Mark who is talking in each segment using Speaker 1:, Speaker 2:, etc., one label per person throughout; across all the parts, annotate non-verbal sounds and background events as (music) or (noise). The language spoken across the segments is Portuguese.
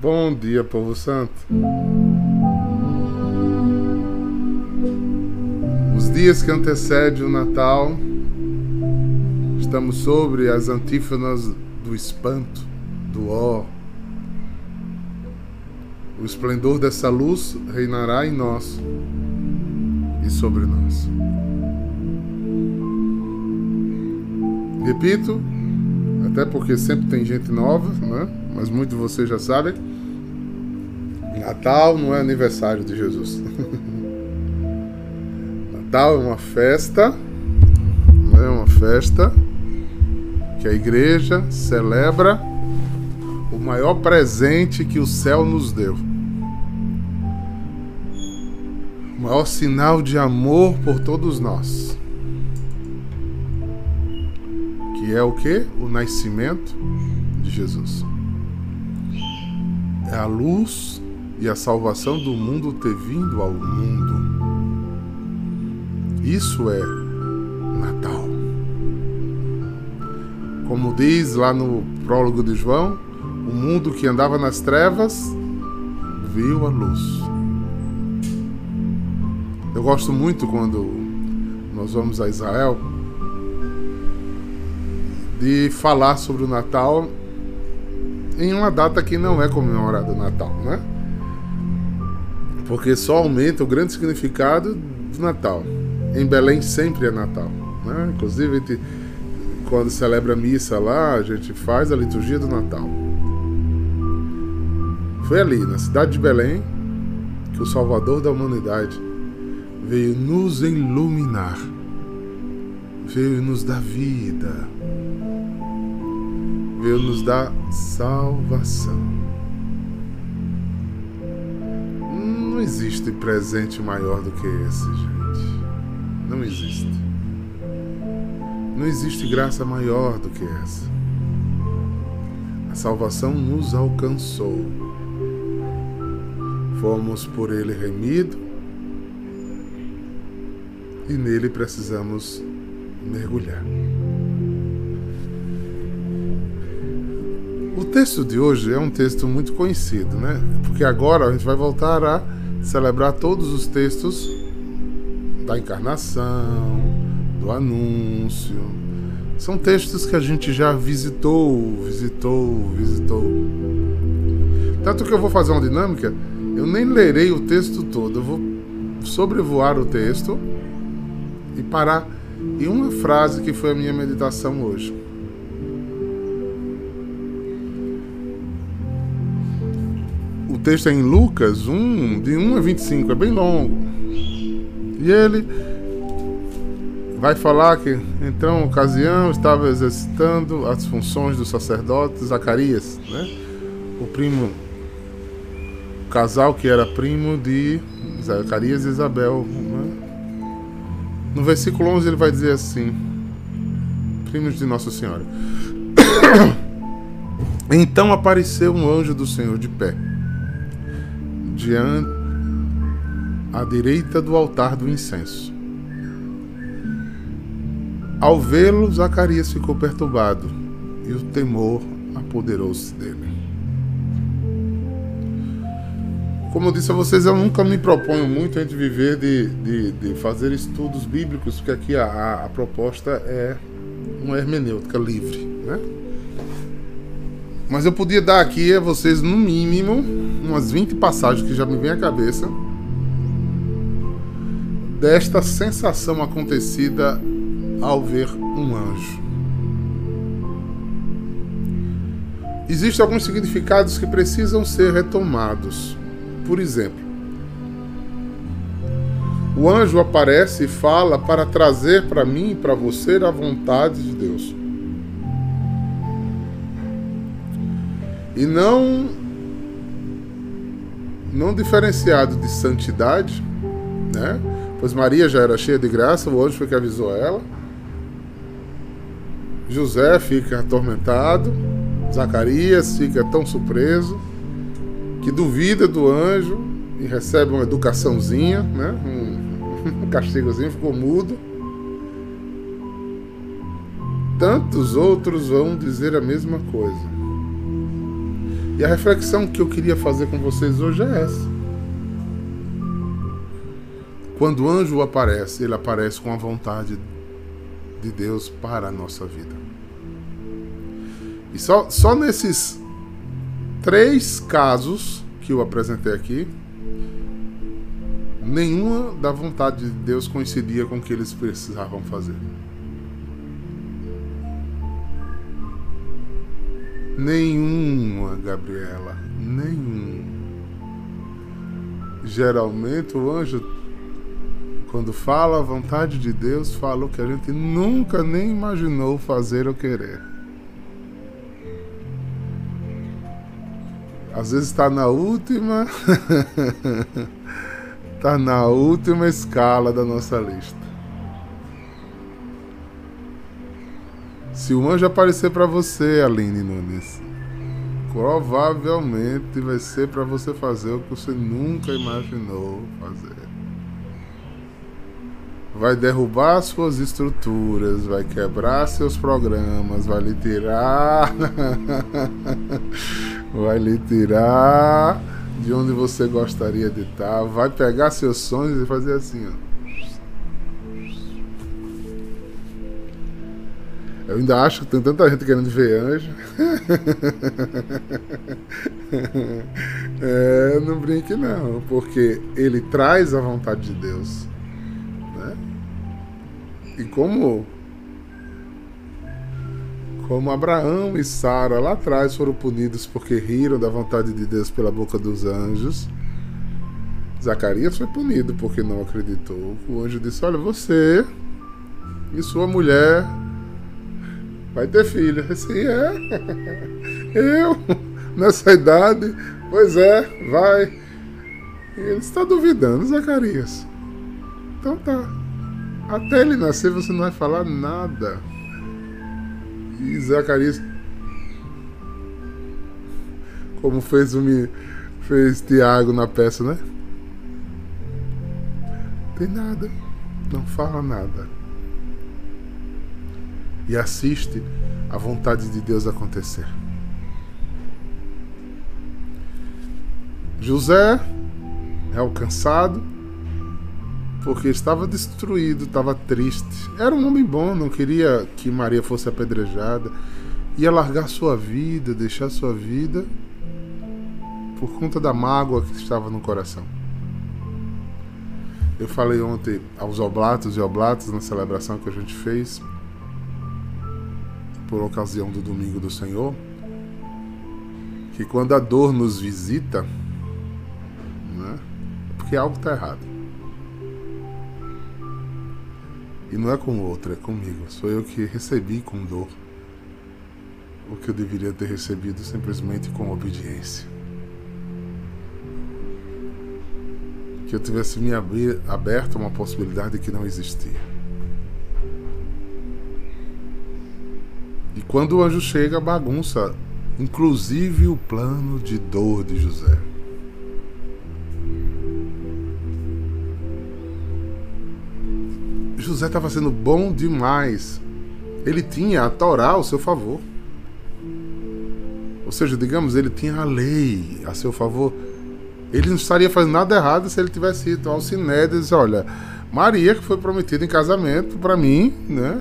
Speaker 1: Bom dia, povo santo. Os dias que antecedem o Natal, estamos sobre as antífonas do espanto, do ó. O esplendor dessa luz reinará em nós e sobre nós. Repito, até porque sempre tem gente nova, né? Mas muitos de vocês já sabem. Natal não é aniversário de Jesus. (laughs) Natal é uma festa, é uma festa que a igreja celebra o maior presente que o céu nos deu. O maior sinal de amor por todos nós. Que é o que? O nascimento de Jesus. É a luz e a salvação do mundo ter vindo ao mundo. Isso é Natal. Como diz lá no prólogo de João, o mundo que andava nas trevas viu a luz. Eu gosto muito quando nós vamos a Israel de falar sobre o Natal em uma data que não é comemorada o Natal, né? Porque só aumenta o grande significado do Natal. Em Belém sempre é Natal, né? Inclusive, gente, quando celebra a missa lá, a gente faz a liturgia do Natal. Foi ali, na cidade de Belém, que o Salvador da humanidade veio nos iluminar, veio nos dar vida, veio nos dar salvação. Não existe presente maior do que esse, gente. Não existe. Não existe graça maior do que essa. A salvação nos alcançou. Fomos por ele remido e nele precisamos mergulhar. O texto de hoje é um texto muito conhecido, né? Porque agora a gente vai voltar a celebrar todos os textos da encarnação, do anúncio. São textos que a gente já visitou, visitou, visitou. Tanto que eu vou fazer uma dinâmica, eu nem lerei o texto todo, eu vou sobrevoar o texto e parar em uma frase que foi a minha meditação hoje. Texto é em Lucas 1, de 1 a 25, é bem longo. E ele vai falar que, então, ocasião, estava exercitando as funções do sacerdote Zacarias, né? o primo, o casal que era primo de Zacarias e Isabel. Né? No versículo 11 ele vai dizer assim: primos de Nossa Senhora. (coughs) Então apareceu um anjo do Senhor de pé, diante à direita do altar do incenso. Ao vê-lo, Zacarias ficou perturbado e o temor apoderou-se dele. Como eu disse a vocês, eu nunca me proponho muito a gente viver de, de, de fazer estudos bíblicos, porque aqui a, a, proposta é uma hermenêutica livre. Né? Mas eu podia dar aqui a vocês, no mínimo, umas 20 passagens que já me vem à cabeça desta sensação acontecida ao ver um anjo. Existem alguns significados que precisam ser retomados. Por exemplo, o anjo aparece e fala para trazer para mim e para você a vontade de Deus. E não não diferenciado de santidade, né? Pois Maria já era cheia de graça, o anjo foi que avisou ela. José fica atormentado, Zacarias fica tão surpreso que duvida do anjo e recebe uma educaçãozinha, né? um, (laughs) um castigozinho, ficou mudo. Tantos outros vão dizer a mesma coisa. E a reflexão que eu queria fazer com vocês hoje é essa. Quando o anjo aparece, ele aparece com a vontade de Deus para a nossa vida. E só, só nesses três casos que eu apresentei aqui, nenhuma da vontade de Deus coincidia com o que eles precisavam fazer. Nenhuma, Gabriela, nenhum. Geralmente o anjo, quando fala a vontade de Deus, fala o que a gente nunca nem imaginou fazer ou querer. Às vezes está na última. Está (laughs) na última escala da nossa lista. Se o anjo aparecer para você, Aline Nunes, provavelmente vai ser para você fazer o que você nunca imaginou fazer. Vai derrubar suas estruturas, vai quebrar seus programas, vai lhe tirar. (laughs) vai lhe tirar de onde você gostaria de estar, vai pegar seus sonhos e fazer assim, ó. Eu ainda acho que tem tanta gente querendo ver anjo. (laughs) é, não brinque não, porque ele traz a vontade de Deus. Né? E como como Abraão e Sara lá atrás foram punidos porque riram da vontade de Deus pela boca dos anjos. Zacarias foi punido porque não acreditou. O anjo disse: Olha, você e sua mulher vai ter filho. Disse: É, (laughs) eu, nessa idade, pois é, vai. Ele está duvidando, Zacarias. Então tá. Até ele nascer você não vai falar nada. E Zacarias, como fez o fez Tiago na peça, né? Tem nada, não fala nada. E assiste a vontade de Deus acontecer. José é alcançado porque estava destruído, estava triste. Era um homem bom, não queria que Maria fosse apedrejada. Ia largar sua vida, deixar sua vida por conta da mágoa que estava no coração. Eu falei ontem aos oblatos e oblatos na celebração que a gente fez por ocasião do domingo do Senhor, que quando a dor nos visita, né, porque algo está errado. E não é com o outro, é comigo. Sou eu que recebi com dor o que eu deveria ter recebido simplesmente com obediência. Que eu tivesse me aberto a uma possibilidade que não existia. E quando o anjo chega, bagunça, inclusive o plano de dor de José. José estava sendo bom demais. Ele tinha a Torá ao seu favor. Ou seja, digamos, ele tinha a lei a seu favor. Ele não estaria fazendo nada errado se ele tivesse ido ao Sinédrio e disse, olha, Maria, que foi prometida em casamento para mim, né?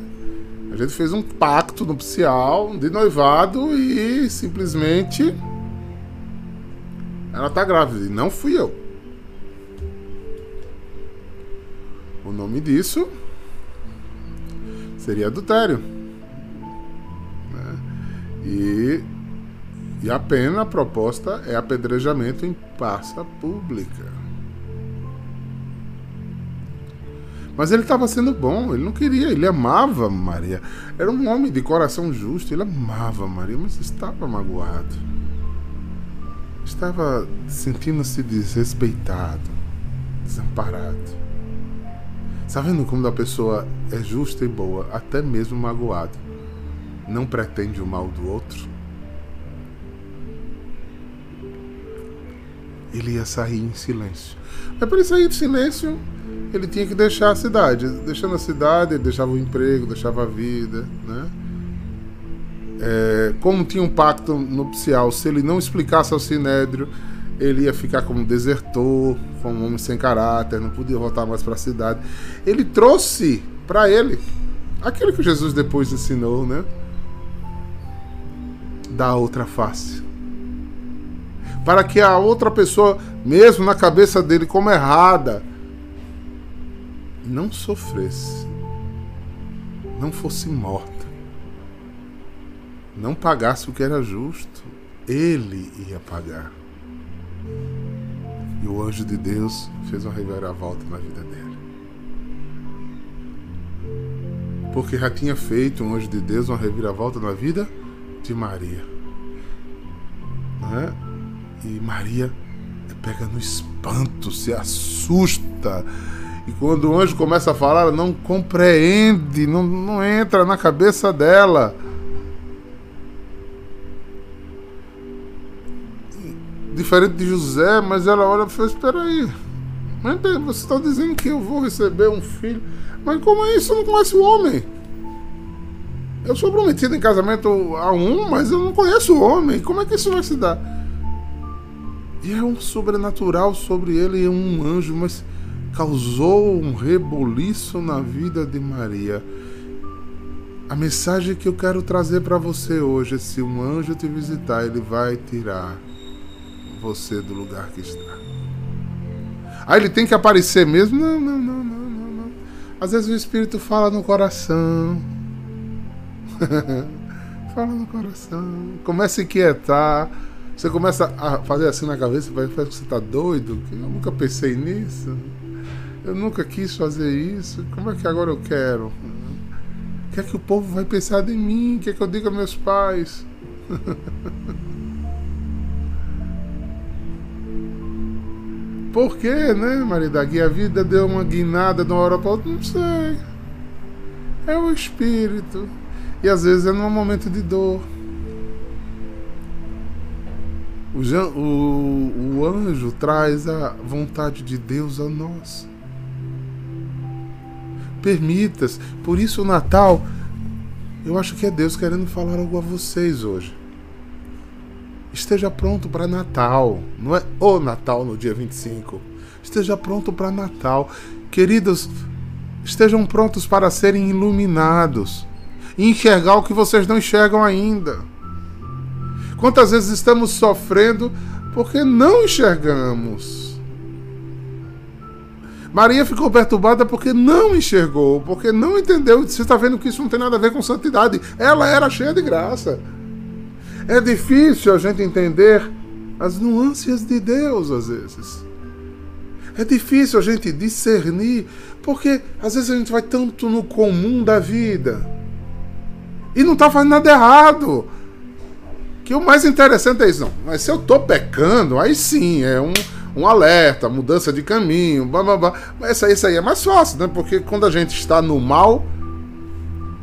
Speaker 1: Gente fez um pacto nupcial de noivado e simplesmente ela tá grávida. E não fui eu. O nome disso seria adultério. Né? E, e a pena proposta é apedrejamento em praça pública. Mas ele estava sendo bom, ele não queria, ele amava Maria. Era um homem de coração justo, ele amava Maria, mas estava magoado. Estava sentindo-se desrespeitado, desamparado. Está vendo como a pessoa é justa e boa, até mesmo magoado? Não pretende o mal do outro? Ele ia sair em silêncio. Mas para ele sair em silêncio, ele tinha que deixar a cidade. Deixando a cidade, ele deixava o emprego, deixava a vida, né? É, como tinha um pacto nupcial, se ele não explicasse ao Sinédrio, ele ia ficar como desertor, como um homem sem caráter, não podia voltar mais para a cidade. Ele trouxe para ele aquilo que Jesus depois ensinou, né? Da outra face. Para que a outra pessoa, mesmo na cabeça dele como errada, não sofresse, não fosse morta, não pagasse o que era justo, ele ia pagar. E o anjo de Deus fez uma reviravolta na vida dele. Porque já tinha feito um anjo de Deus uma reviravolta na vida de Maria. Né? E Maria pega no espanto, se assusta e quando o anjo começa a falar, ela não compreende, não, não entra na cabeça dela. Diferente de José, mas ela olha e fala: Espera aí, você está dizendo que eu vou receber um filho, mas como é isso? Eu não conheço o homem. Eu sou prometido em casamento a um, mas eu não conheço o homem. Como é que isso vai se dar? E é um sobrenatural sobre ele, é um anjo, mas causou um reboliço na vida de Maria. A mensagem que eu quero trazer para você hoje é: se um anjo te visitar, ele vai tirar você do lugar que está. Ah, ele tem que aparecer mesmo? Não, não, não, não, não. não. Às vezes o Espírito fala no coração. (laughs) fala no coração. Começa a inquietar. Você começa a fazer assim na cabeça, parece que você está doido. Eu nunca pensei nisso. Eu nunca quis fazer isso. Como é que agora eu quero? O que é que o povo vai pensar de mim? O que é que eu digo a meus pais? (laughs) Por quê, né, Maria da Guia? A vida deu uma guinada de uma hora para outra? Não sei. É o espírito. E às vezes é num momento de dor. O, o, o anjo traz a vontade de Deus a nós permitas. Por isso o Natal, eu acho que é Deus querendo falar algo a vocês hoje. Esteja pronto para Natal, não é o Natal no dia 25. Esteja pronto para Natal. Queridos, estejam prontos para serem iluminados e enxergar o que vocês não enxergam ainda. Quantas vezes estamos sofrendo porque não enxergamos? Maria ficou perturbada porque não enxergou, porque não entendeu. Você está vendo que isso não tem nada a ver com santidade. Ela era cheia de graça. É difícil a gente entender as nuances de Deus às vezes. É difícil a gente discernir, porque às vezes a gente vai tanto no comum da vida e não está fazendo nada errado. Que o mais interessante é isso, não. Mas se eu estou pecando, aí sim, é um um alerta, mudança de caminho, blá, blá, blá. Mas essa, isso aí é mais fácil, né? Porque quando a gente está no mal,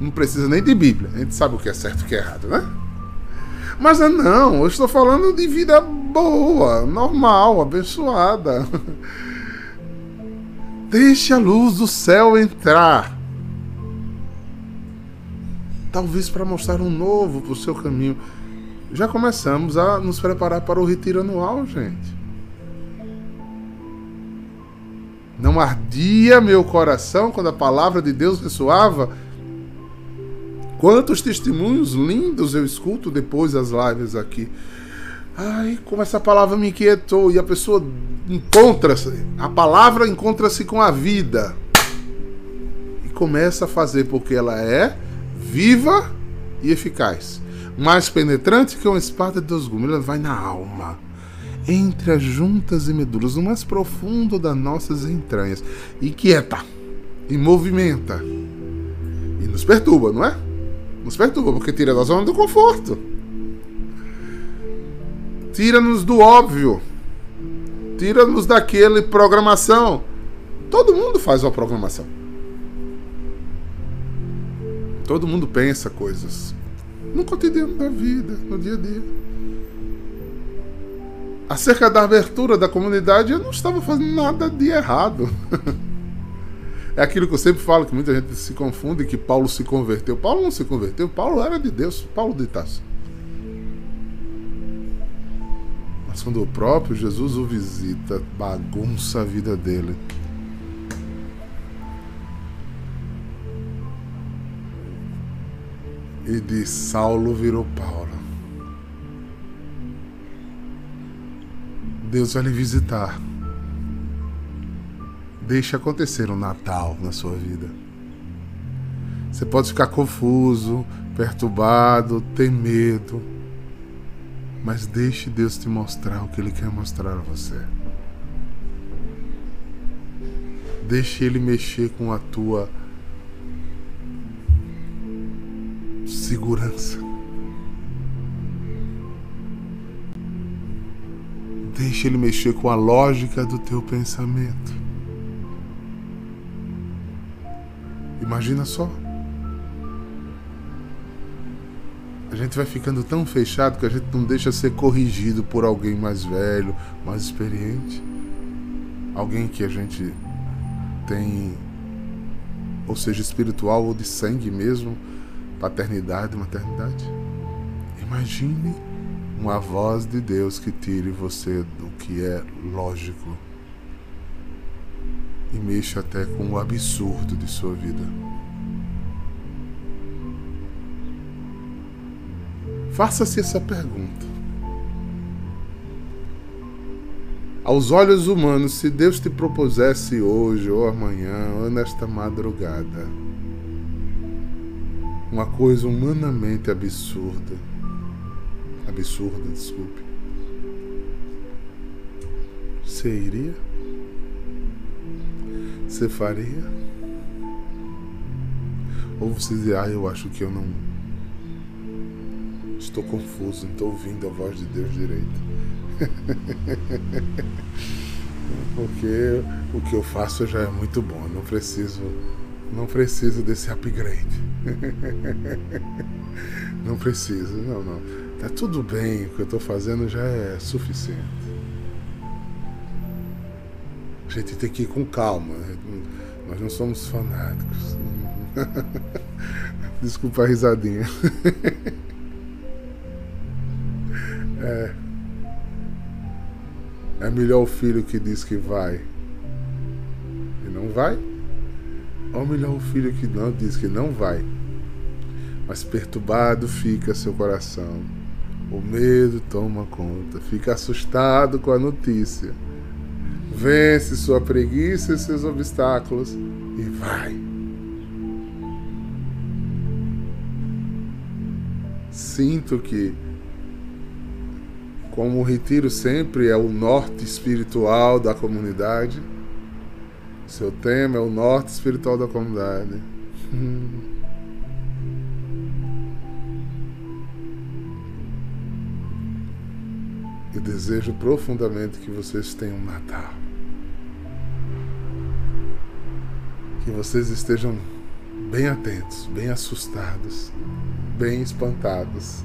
Speaker 1: não precisa nem de Bíblia. A gente sabe o que é certo e o que é errado, né? Mas não, eu estou falando de vida boa, normal, abençoada. (laughs) Deixe a luz do céu entrar. Talvez para mostrar um novo para o seu caminho. Já começamos a nos preparar para o retiro anual, gente. Não ardia meu coração quando a palavra de Deus ressoava? Quantos testemunhos lindos eu escuto depois das lives aqui. Ai, como essa palavra me inquietou. E a pessoa encontra-se, a palavra encontra-se com a vida. E começa a fazer porque ela é viva e eficaz. Mais penetrante que uma espada de dois gumes. Ela vai na alma entre as juntas e medulas, no mais profundo das nossas entranhas, e quieta, e movimenta, e nos perturba, não é? Nos perturba, porque tira da zona do conforto, tira-nos do óbvio, tira-nos daquele programação. Todo mundo faz uma programação. Todo mundo pensa coisas no cotidiano da vida, no dia a dia acerca da abertura da comunidade, eu não estava fazendo nada de errado. (laughs) É aquilo que eu sempre falo, que muita gente se confunde, que Paulo se converteu. Paulo não se converteu, Paulo era de Deus, Paulo de Tarso. Mas quando o próprio Jesus o visita, bagunça a vida dele. E de Saulo virou Paulo. Deus vai lhe visitar. Deixe acontecer um Natal na sua vida. Você pode ficar confuso, perturbado, ter medo, mas deixe Deus te mostrar o que Ele quer mostrar a você. Deixe Ele mexer com a tua segurança. Deixe Ele mexer com a lógica do teu pensamento. Imagina só. A gente vai ficando tão fechado que a gente não deixa ser corrigido por alguém mais velho, mais experiente. Alguém que a gente tem, ou seja, espiritual ou de sangue mesmo, paternidade, maternidade. Imagine uma voz de Deus que tire você do que é lógico e mexa até com o absurdo de sua vida. Faça-se essa pergunta. Aos olhos humanos, se Deus te propusesse hoje, ou amanhã, ou nesta madrugada, uma coisa humanamente absurda, absurda, desculpe, você iria? Você faria? Ou você diz, ah, eu acho que eu não. Estou confuso, não estou ouvindo a voz de Deus direito. (laughs) Porque o que eu faço já é muito bom, não preciso. Não preciso desse upgrade. (laughs) Não preciso, não, não. Tá tudo bem, o que eu estou fazendo já é suficiente gente tem que ir com calma. Nós não somos fanáticos. (laughs) Desculpa a risadinha. (laughs) é. É melhor o filho que diz que vai e não vai? Ou melhor o filho que não diz que não vai, mas perturbado fica seu coração. O medo toma conta, fica assustado com a notícia Vence sua preguiça e seus obstáculos e vai. Sinto que, como o retiro sempre é o norte espiritual da comunidade, seu tema é o norte espiritual da comunidade. (laughs) Eu desejo profundamente que vocês tenham um Natal. que vocês estejam bem atentos, bem assustados, bem espantados.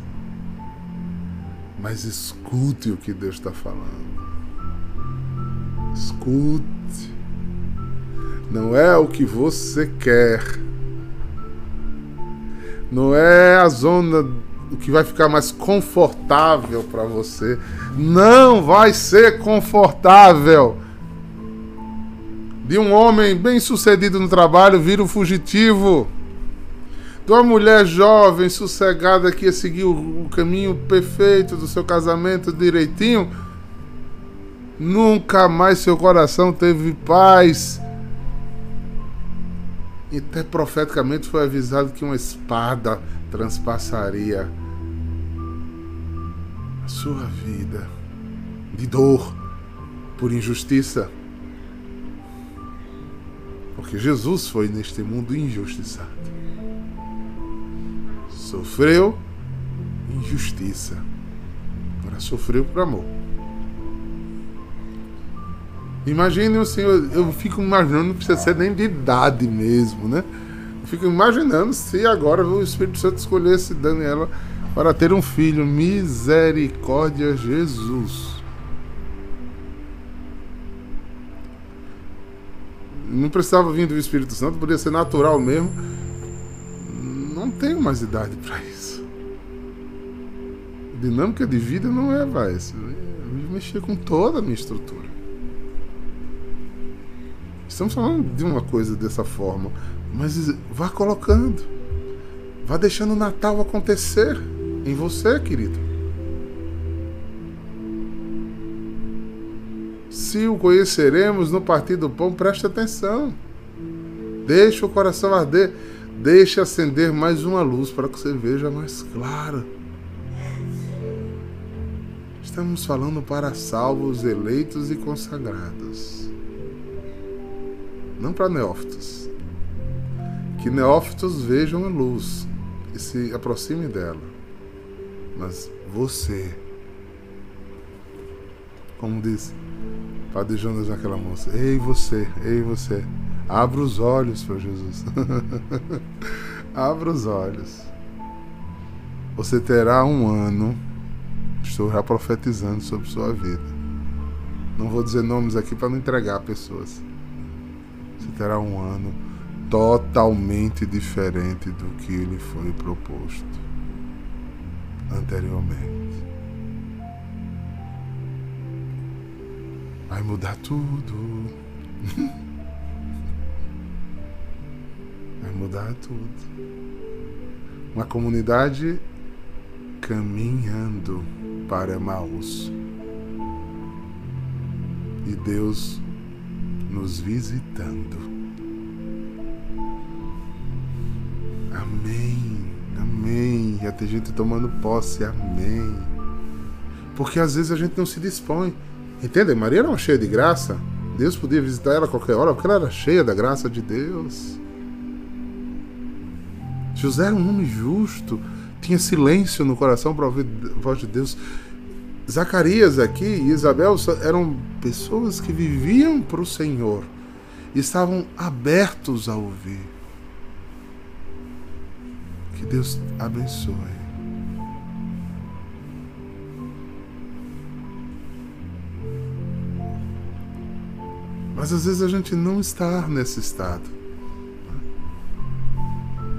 Speaker 1: Mas escute o que Deus está falando. Escute. Não é o que você quer. Não é a zona que vai ficar mais confortável para você. Não vai ser confortável de um homem bem sucedido no trabalho vira um fugitivo. De uma mulher jovem, sossegada, que ia seguir o, caminho perfeito do seu casamento direitinho, nunca mais seu coração teve paz. E até profeticamente foi avisado que uma espada transpassaria sua vida de dor por injustiça. Porque Jesus foi neste mundo injustiçado. Sofreu injustiça. Agora sofreu por amor. Imagine o Senhor, eu fico imaginando, não precisa ser nem de idade mesmo, né? Eu fico imaginando se agora o Espírito Santo escolhesse Daniela para ter um filho. Misericórdia, Jesus. não precisava vir do Espírito Santo, podia ser natural mesmo. Não tenho mais idade para isso. Dinâmica de vida não é, vai. Mexer com toda a minha estrutura. Estamos falando de uma coisa dessa forma, mas vá colocando. Vá deixando o Natal acontecer em você, querido. Se o conheceremos no partir do pão, preste atenção. Deixe o coração arder. Deixe acender mais uma luz para que você veja mais claro. Estamos falando para salvos, eleitos e consagrados. Não para neófitos. Que neófitos vejam a luz e se aproximem dela. Mas você, como diz Padre Jonas naquela moça, ei você, ei você, abra os olhos para Jesus. (laughs) abra os olhos. Você terá um ano, estou já profetizando sobre sua vida. Não vou dizer nomes aqui para não entregar pessoas. Você terá um ano totalmente diferente do que lhe foi proposto anteriormente. Vai mudar tudo. (laughs) Vai mudar tudo. Uma comunidade caminhando para Maús. E Deus nos visitando. Amém. Amém. Já tem gente tomando posse. Amém. Porque às vezes a gente não se dispõe. Entende? Maria era uma cheia de graça. Deus podia visitar ela a qualquer hora, porque ela era cheia da graça de Deus. José era um homem justo, tinha silêncio no coração para ouvir a voz de Deus. Zacarias aqui e Isabel eram pessoas que viviam para o Senhor e estavam abertos a ouvir. Que Deus abençoe. Mas às vezes a gente não está nesse estado né,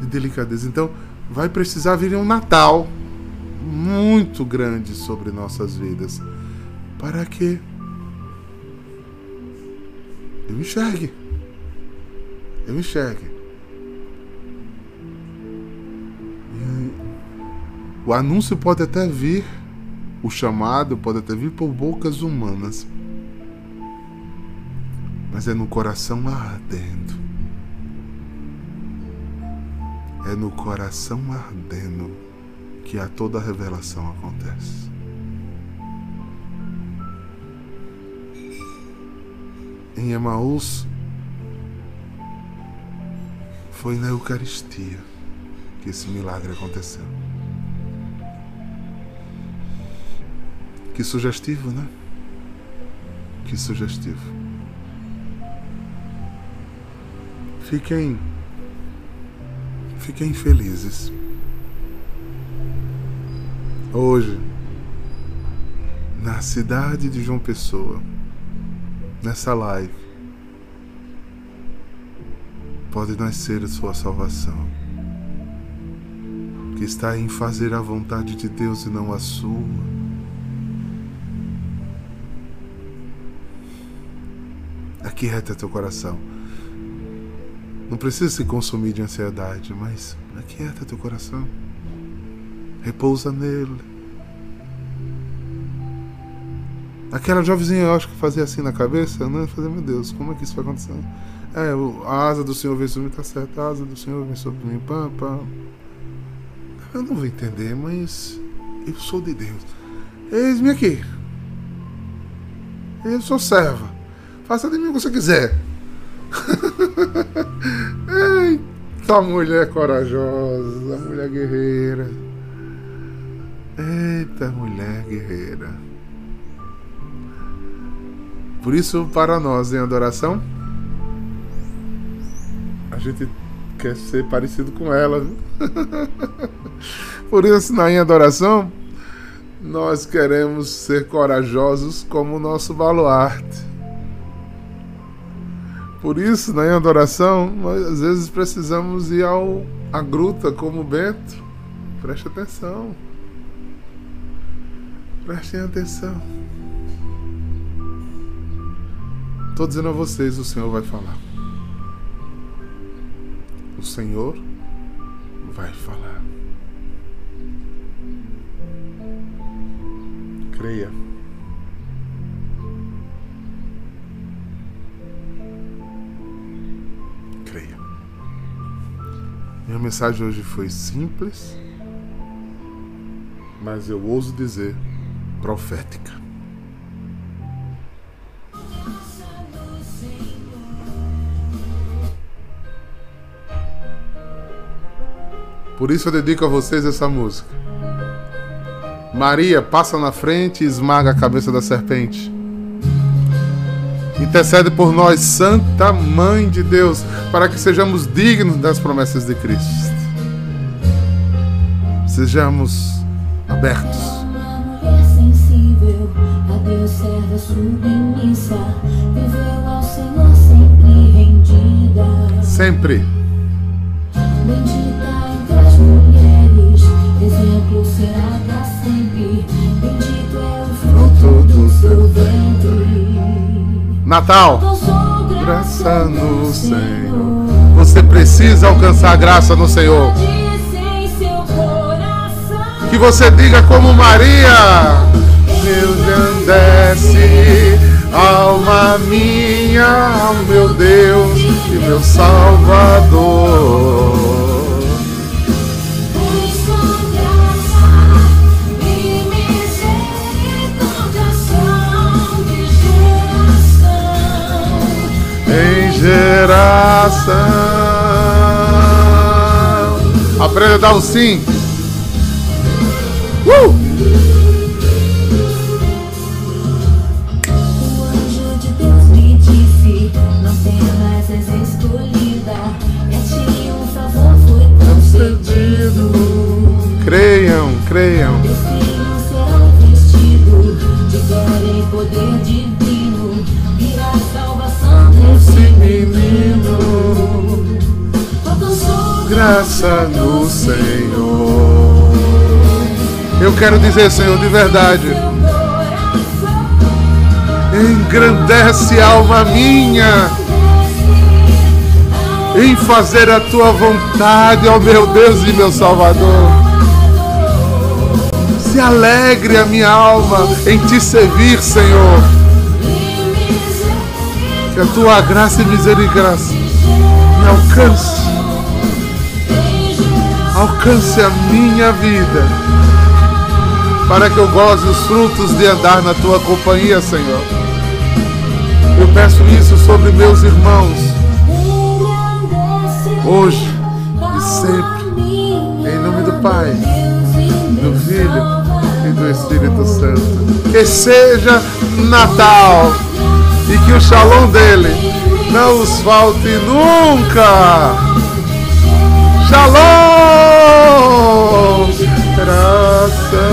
Speaker 1: de delicadeza. Então vai precisar vir um Natal muito grande sobre nossas vidas para que eu enxergue. Eu enxergue. O anúncio pode até vir, o chamado pode até vir por bocas humanas, mas é no coração ardendo. É no coração ardendo que a toda a revelação acontece. Em Emaús, foi na Eucaristia que esse milagre aconteceu. Que sugestivo, né? Que sugestivo. Fiquem. Fiquem felizes. Hoje, na cidade de João Pessoa, nessa live, pode nascer a sua salvação, que está em fazer a vontade de Deus e não a sua aquieta teu coração. Não precisa se consumir de ansiedade, mas aquieta teu coração. Repousa nele. Aquela jovenzinha, eu acho que fazia assim na cabeça, né? Fazer, meu Deus, como é que isso vai acontecer? É, a asa do Senhor vem sobre mim, tá certo, a asa do Senhor vem sobre mim, pá. Eu não vou entender, mas eu sou de Deus. Eis-me aqui. Eu sou serva. Faça de mim o que você quiser. (laughs) Eita mulher corajosa, mulher guerreira. Eita mulher guerreira. Por isso, para nós em adoração, a gente quer ser parecido com ela. (laughs) Por isso, na em adoração, nós queremos ser corajosos como o nosso baluarte Por isso, na adoração, nós às vezes precisamos ir ao, à gruta como Bento. Preste atenção. Prestem atenção. Estou dizendo a vocês, o Senhor vai falar. O Senhor vai falar. Creia. Minha mensagem hoje foi simples, mas eu ouso dizer profética. Por isso eu dedico a vocês essa música. Maria passa na frente e esmaga a cabeça da serpente. Intercede por nós, Santa Mãe de Deus, para que sejamos dignos das promessas de Cristo. Sejamos abertos. Sempre. Bendita entre as mulheres, exemplo será para sempre. Bendito é o fruto do seu ventre. Natal. Graça no Senhor. Você precisa alcançar graça no Senhor. Que você diga como Maria: Deus engrandece, alma minha, meu Deus e meu Salvador. Geração. Aprenda a dar um sim. Uh! Graça no Senhor. Eu quero dizer, Senhor, de verdade. Engrandece alma minha em fazer a tua vontade, ó meu Deus e meu Salvador. Se alegre a minha alma em te servir, Senhor. Que a tua graça e misericórdia me alcance. Alcance a minha vida para que eu goze os frutos de andar na tua companhia, Senhor. Eu peço isso sobre meus irmãos, hoje e sempre, em nome do Pai, do Filho e do Espírito Santo. Que seja Natal e que o shalom dele não os falte nunca. coração.